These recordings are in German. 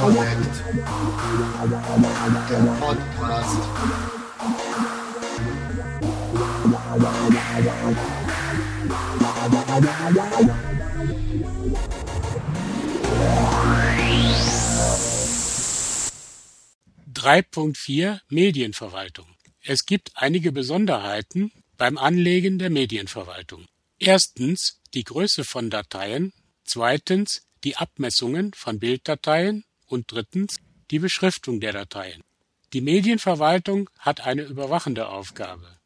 Connect. Der Podcast. Drei Punkt vier Medienverwaltung. Es gibt einige Besonderheiten beim Anlegen der Medienverwaltung. Erstens die Größe von Dateien, zweitens die Abmessungen von Bilddateien und drittens die Beschriftung der Dateien. Die Medienverwaltung hat eine überwachende Aufgabe.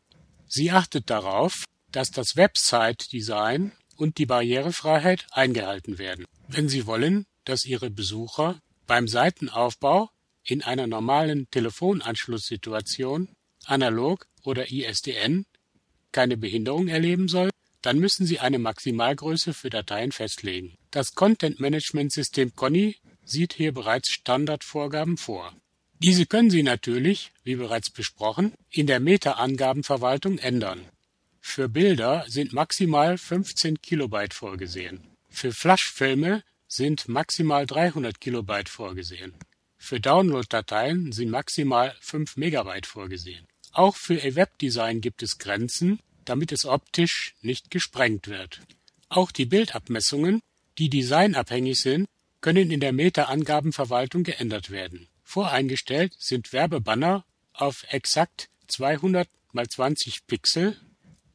Sie achtet darauf, dass das Website-Design und die Barrierefreiheit eingehalten werden. Wenn Sie wollen, dass Ihre Besucher beim Seitenaufbau in einer normalen Telefonanschlusssituation, analog oder ISDN, keine Behinderung erleben soll, dann müssen Sie eine Maximalgröße für Dateien festlegen. Das Content Management System Conny sieht hier bereits Standardvorgaben vor. Diese können Sie natürlich, wie bereits besprochen, in der Meta-Angabenverwaltung ändern. Für Bilder sind maximal 15 Kilobyte vorgesehen. Für Flash-Filme sind maximal 300 Kilobyte vorgesehen. Für Download-Dateien sind maximal 5 Megabyte vorgesehen. Auch für E-Web-Design gibt es Grenzen, damit es optisch nicht gesprengt wird. Auch die Bildabmessungen, die designabhängig sind, können in der Meta-Angabenverwaltung geändert werden. Voreingestellt sind Werbebanner auf exakt 200 x 20 Pixel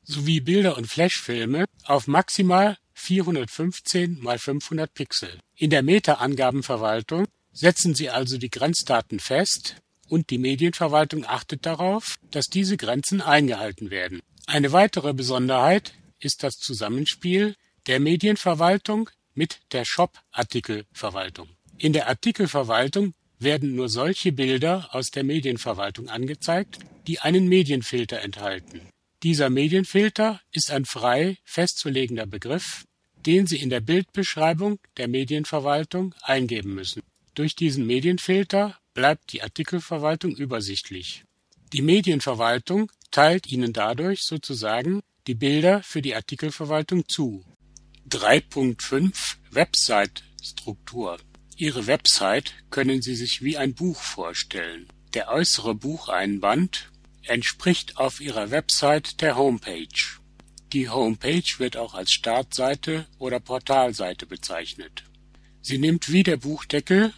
sowie Bilder und Flashfilme auf maximal 415 x 500 Pixel. In der Meta-Angabenverwaltung setzen Sie also die Grenzdaten fest und die Medienverwaltung achtet darauf, dass diese Grenzen eingehalten werden. Eine weitere Besonderheit ist das Zusammenspiel der Medienverwaltung mit der Shop-Artikelverwaltung. In der Artikelverwaltung werden nur solche Bilder aus der Medienverwaltung angezeigt, die einen Medienfilter enthalten. Dieser Medienfilter ist ein frei festzulegender Begriff, den Sie in der Bildbeschreibung der Medienverwaltung eingeben müssen. Durch diesen Medienfilter bleibt die Artikelverwaltung übersichtlich. Die Medienverwaltung teilt Ihnen dadurch sozusagen die Bilder für die Artikelverwaltung zu. 3.5 Website-Struktur Ihre Website können Sie sich wie ein Buch vorstellen. Der äußere Bucheinband entspricht auf Ihrer Website der Homepage. Die Homepage wird auch als Startseite oder Portalseite bezeichnet. Sie nimmt wie der Buchdeckel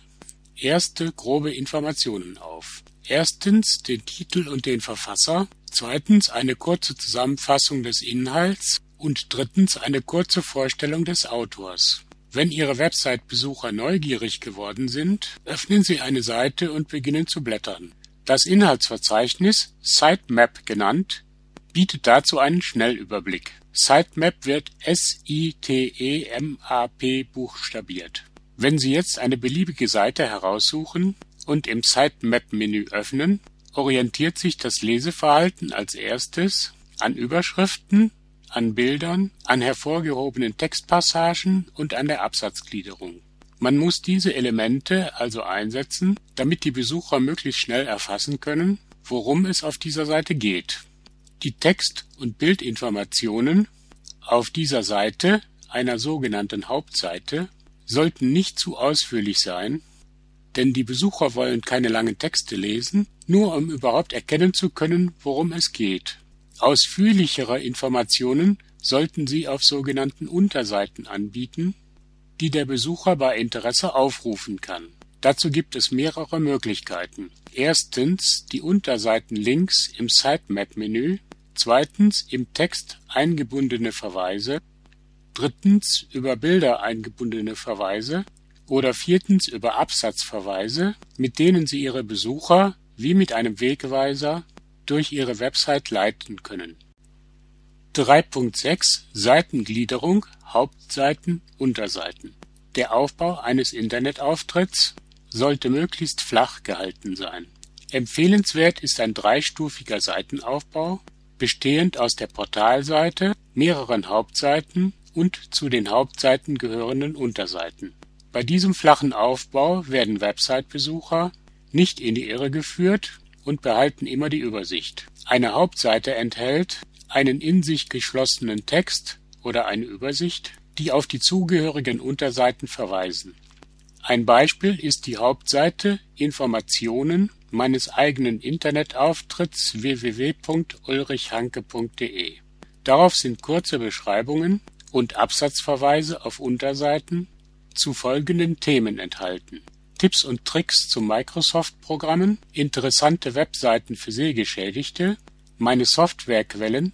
erste grobe Informationen auf. Erstens den Titel und den Verfasser, zweitens eine kurze Zusammenfassung des Inhalts und drittens eine kurze Vorstellung des Autors. Wenn Ihre Website-Besucher neugierig geworden sind, öffnen Sie eine Seite und beginnen zu blättern. Das Inhaltsverzeichnis, Sitemap genannt, bietet dazu einen Schnellüberblick. Sitemap wird S-I-T-E-M-A-P buchstabiert. Wenn Sie jetzt eine beliebige Seite heraussuchen und im Sitemap-Menü öffnen, orientiert sich das Leseverhalten als erstes an Überschriften, an Bildern, an hervorgehobenen Textpassagen und an der Absatzgliederung. Man muss diese Elemente also einsetzen, damit die Besucher möglichst schnell erfassen können, worum es auf dieser Seite geht. Die Text- und Bildinformationen auf dieser Seite, einer sogenannten Hauptseite, sollten nicht zu ausführlich sein, denn die Besucher wollen keine langen Texte lesen, nur um überhaupt erkennen zu können, worum es geht. Ausführlichere Informationen sollten Sie auf sogenannten Unterseiten anbieten, die der Besucher bei Interesse aufrufen kann. Dazu gibt es mehrere Möglichkeiten. Erstens die Unterseitenlinks im Sitemap-Menü, zweitens im Text eingebundene Verweise, drittens über Bilder eingebundene Verweise oder viertens über Absatzverweise, mit denen Sie Ihre Besucher wie mit einem Wegweiser durch Ihre Website leiten können. 3.6 Seitengliederung Hauptseiten Unterseiten Der Aufbau eines Internetauftritts sollte möglichst flach gehalten sein. Empfehlenswert ist ein dreistufiger Seitenaufbau, bestehend aus der Portalseite, mehreren Hauptseiten und zu den Hauptseiten gehörenden Unterseiten. Bei diesem flachen Aufbau werden Website-Besucher nicht in die Irre geführt und behalten immer die Übersicht. Eine Hauptseite enthält einen in sich geschlossenen Text oder eine Übersicht, die auf die zugehörigen Unterseiten verweisen. Ein Beispiel ist die Hauptseite Informationen meines eigenen Internetauftritts www.ulrichhanke.de. Darauf sind kurze Beschreibungen und Absatzverweise auf Unterseiten zu folgenden Themen enthalten: Tipps und Tricks zu Microsoft-Programmen, interessante Webseiten für Sehgeschädigte, meine Softwarequellen,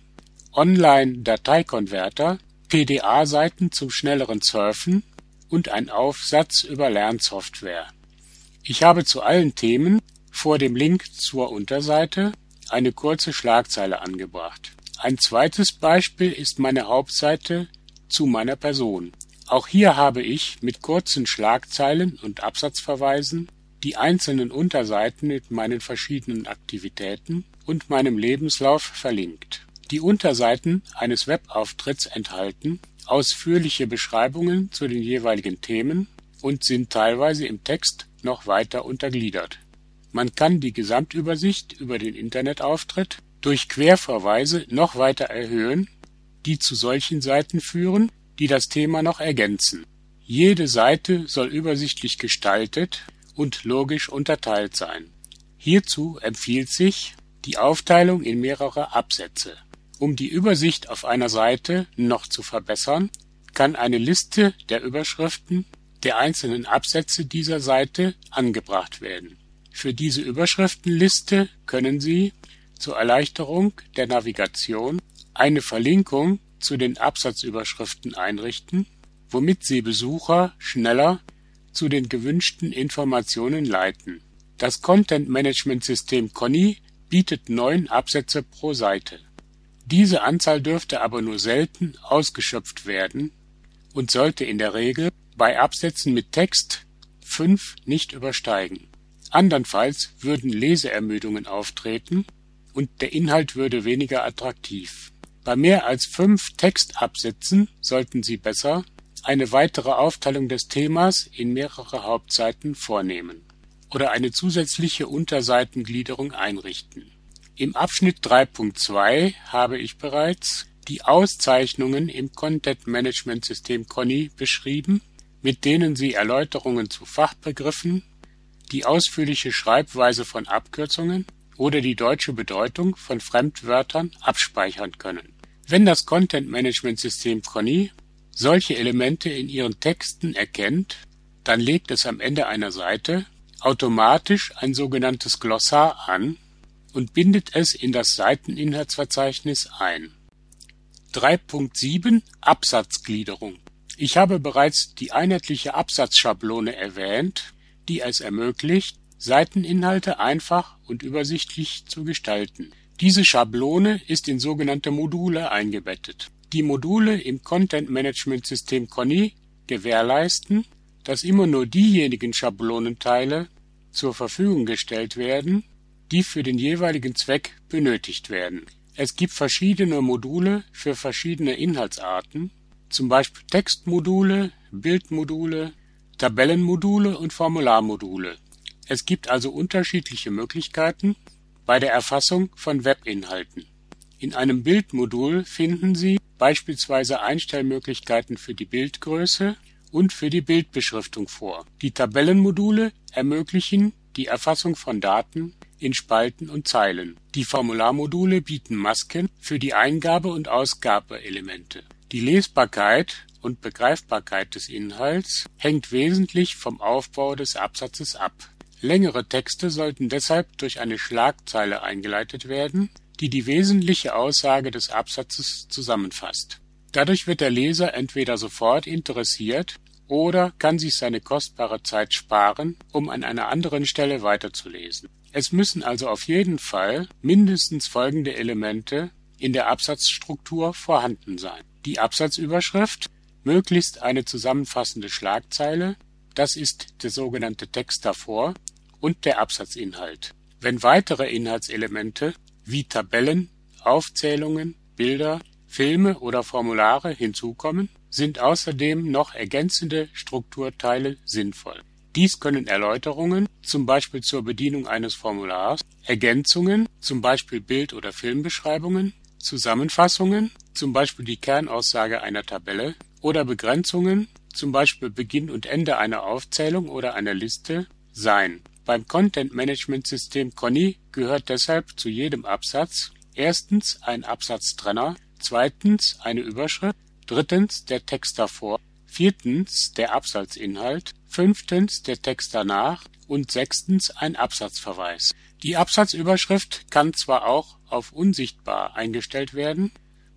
Online-Dateikonverter, PDA-Seiten zum schnelleren Surfen und ein Aufsatz über Lernsoftware. Ich habe zu allen Themen vor dem Link zur Unterseite eine kurze Schlagzeile angebracht. Ein zweites Beispiel ist meine Hauptseite zu meiner Person. Auch hier habe ich mit kurzen Schlagzeilen und Absatzverweisen die einzelnen Unterseiten mit meinen verschiedenen Aktivitäten und meinem Lebenslauf verlinkt. Die Unterseiten eines Webauftritts enthalten ausführliche Beschreibungen zu den jeweiligen Themen und sind teilweise im Text noch weiter untergliedert. Man kann die Gesamtübersicht über den Internetauftritt durch Querverweise noch weiter erhöhen, die zu solchen Seiten führen, die das Thema noch ergänzen. Jede Seite soll übersichtlich gestaltet und logisch unterteilt sein. Hierzu empfiehlt sich die Aufteilung in mehrere Absätze. Um die Übersicht auf einer Seite noch zu verbessern, kann eine Liste der Überschriften der einzelnen Absätze dieser Seite angebracht werden. Für diese Überschriftenliste können Sie zur Erleichterung der Navigation eine Verlinkung zu den Absatzüberschriften einrichten, womit Sie Besucher schneller zu den gewünschten Informationen leiten. Das Content-Management-System Conny bietet neun Absätze pro Seite. Diese Anzahl dürfte aber nur selten ausgeschöpft werden und sollte in der Regel bei Absätzen mit Text fünf nicht übersteigen. Andernfalls würden Leseermüdungen auftreten und der Inhalt würde weniger attraktiv. Bei mehr als fünf Textabsätzen sollten Sie besser eine weitere Aufteilung des Themas in mehrere Hauptseiten vornehmen oder eine zusätzliche Unterseitengliederung einrichten. Im Abschnitt 3.2 habe ich bereits die Auszeichnungen im Content-Management-System Conny beschrieben, mit denen Sie Erläuterungen zu Fachbegriffen, die ausführliche Schreibweise von Abkürzungen oder die deutsche Bedeutung von Fremdwörtern abspeichern können. Wenn das Content-Management-System Conny solche Elemente in Ihren Texten erkennt, dann legt es am Ende einer Seite automatisch ein sogenanntes Glossar an und bindet es in das Seiteninhaltsverzeichnis ein. 3.7 Absatzgliederung Ich habe bereits die einheitliche Absatzschablone erwähnt, die es ermöglicht, Seiteninhalte einfach und übersichtlich zu gestalten. Diese Schablone ist in sogenannte Module eingebettet. Die Module im Content Management System Conny gewährleisten, dass immer nur diejenigen Schablonenteile zur Verfügung gestellt werden, die für den jeweiligen Zweck benötigt werden. Es gibt verschiedene Module für verschiedene Inhaltsarten, zum Beispiel Textmodule, Bildmodule, Tabellenmodule und Formularmodule. Es gibt also unterschiedliche Möglichkeiten bei der Erfassung von Webinhalten. In einem Bildmodul finden Sie beispielsweise Einstellmöglichkeiten für die Bildgröße und für die Bildbeschriftung vor. Die Tabellenmodule ermöglichen die Erfassung von Daten in Spalten und Zeilen. Die Formularmodule bieten Masken für die Eingabe- und Ausgabeelemente. Die Lesbarkeit und Begreifbarkeit des Inhalts hängt wesentlich vom Aufbau des Absatzes ab. Längere Texte sollten deshalb durch eine Schlagzeile eingeleitet werden, die die wesentliche Aussage des Absatzes zusammenfasst. Dadurch wird der Leser entweder sofort interessiert oder kann sich seine kostbare Zeit sparen, um an einer anderen Stelle weiterzulesen. Es müssen also auf jeden Fall mindestens folgende Elemente in der Absatzstruktur vorhanden sein. Die Absatzüberschrift, möglichst eine zusammenfassende Schlagzeile, das ist der sogenannte Text davor, und der Absatzinhalt. Wenn weitere Inhaltselemente wie Tabellen, Aufzählungen, Bilder, Filme oder Formulare hinzukommen, sind außerdem noch ergänzende Strukturteile sinnvoll. Dies können Erläuterungen, zum Beispiel zur Bedienung eines Formulars, Ergänzungen, zum Beispiel Bild- oder Filmbeschreibungen, Zusammenfassungen, zum Beispiel die Kernaussage einer Tabelle, oder Begrenzungen, zum Beispiel Beginn und Ende einer Aufzählung oder einer Liste, sein. Beim Content-Management-System Conny gehört deshalb zu jedem Absatz erstens ein Absatztrenner, zweitens eine Überschrift, drittens der Text davor, viertens der Absatzinhalt, fünftens der Text danach und sechstens ein Absatzverweis. Die Absatzüberschrift kann zwar auch auf unsichtbar eingestellt werden,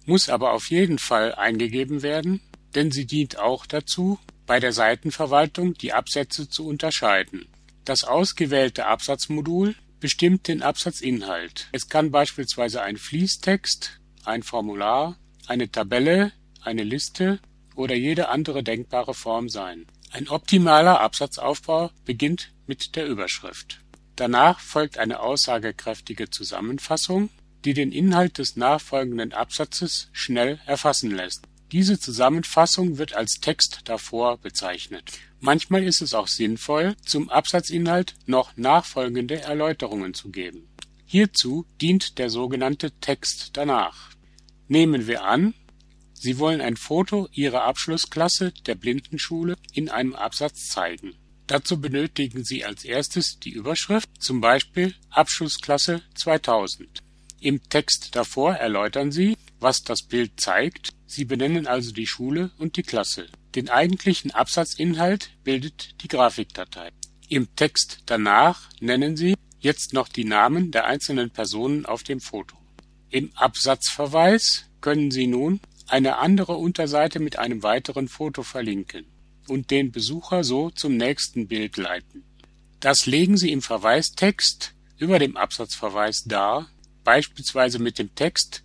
muss aber auf jeden Fall eingegeben werden, denn sie dient auch dazu, bei der Seitenverwaltung die Absätze zu unterscheiden. Das ausgewählte Absatzmodul bestimmt den Absatzinhalt. Es kann beispielsweise ein Fließtext, ein Formular, eine Tabelle, eine Liste oder jede andere denkbare Form sein. Ein optimaler Absatzaufbau beginnt mit der Überschrift. Danach folgt eine aussagekräftige Zusammenfassung, die den Inhalt des nachfolgenden Absatzes schnell erfassen lässt. Diese Zusammenfassung wird als Text davor bezeichnet. Manchmal ist es auch sinnvoll, zum Absatzinhalt noch nachfolgende Erläuterungen zu geben. Hierzu dient der sogenannte Text danach. Nehmen wir an, Sie wollen ein Foto Ihrer Abschlussklasse der Blindenschule in einem Absatz zeigen. Dazu benötigen Sie als erstes die Überschrift, zum Beispiel Abschlussklasse 2000. Im Text davor erläutern Sie, was das Bild zeigt. Sie benennen also die Schule und die Klasse. Den eigentlichen Absatzinhalt bildet die Grafikdatei. Im Text danach nennen Sie jetzt noch die Namen der einzelnen Personen auf dem Foto. Im Absatzverweis können Sie nun eine andere Unterseite mit einem weiteren Foto verlinken und den Besucher so zum nächsten Bild leiten. Das legen Sie im Verweistext über dem Absatzverweis dar, beispielsweise mit dem Text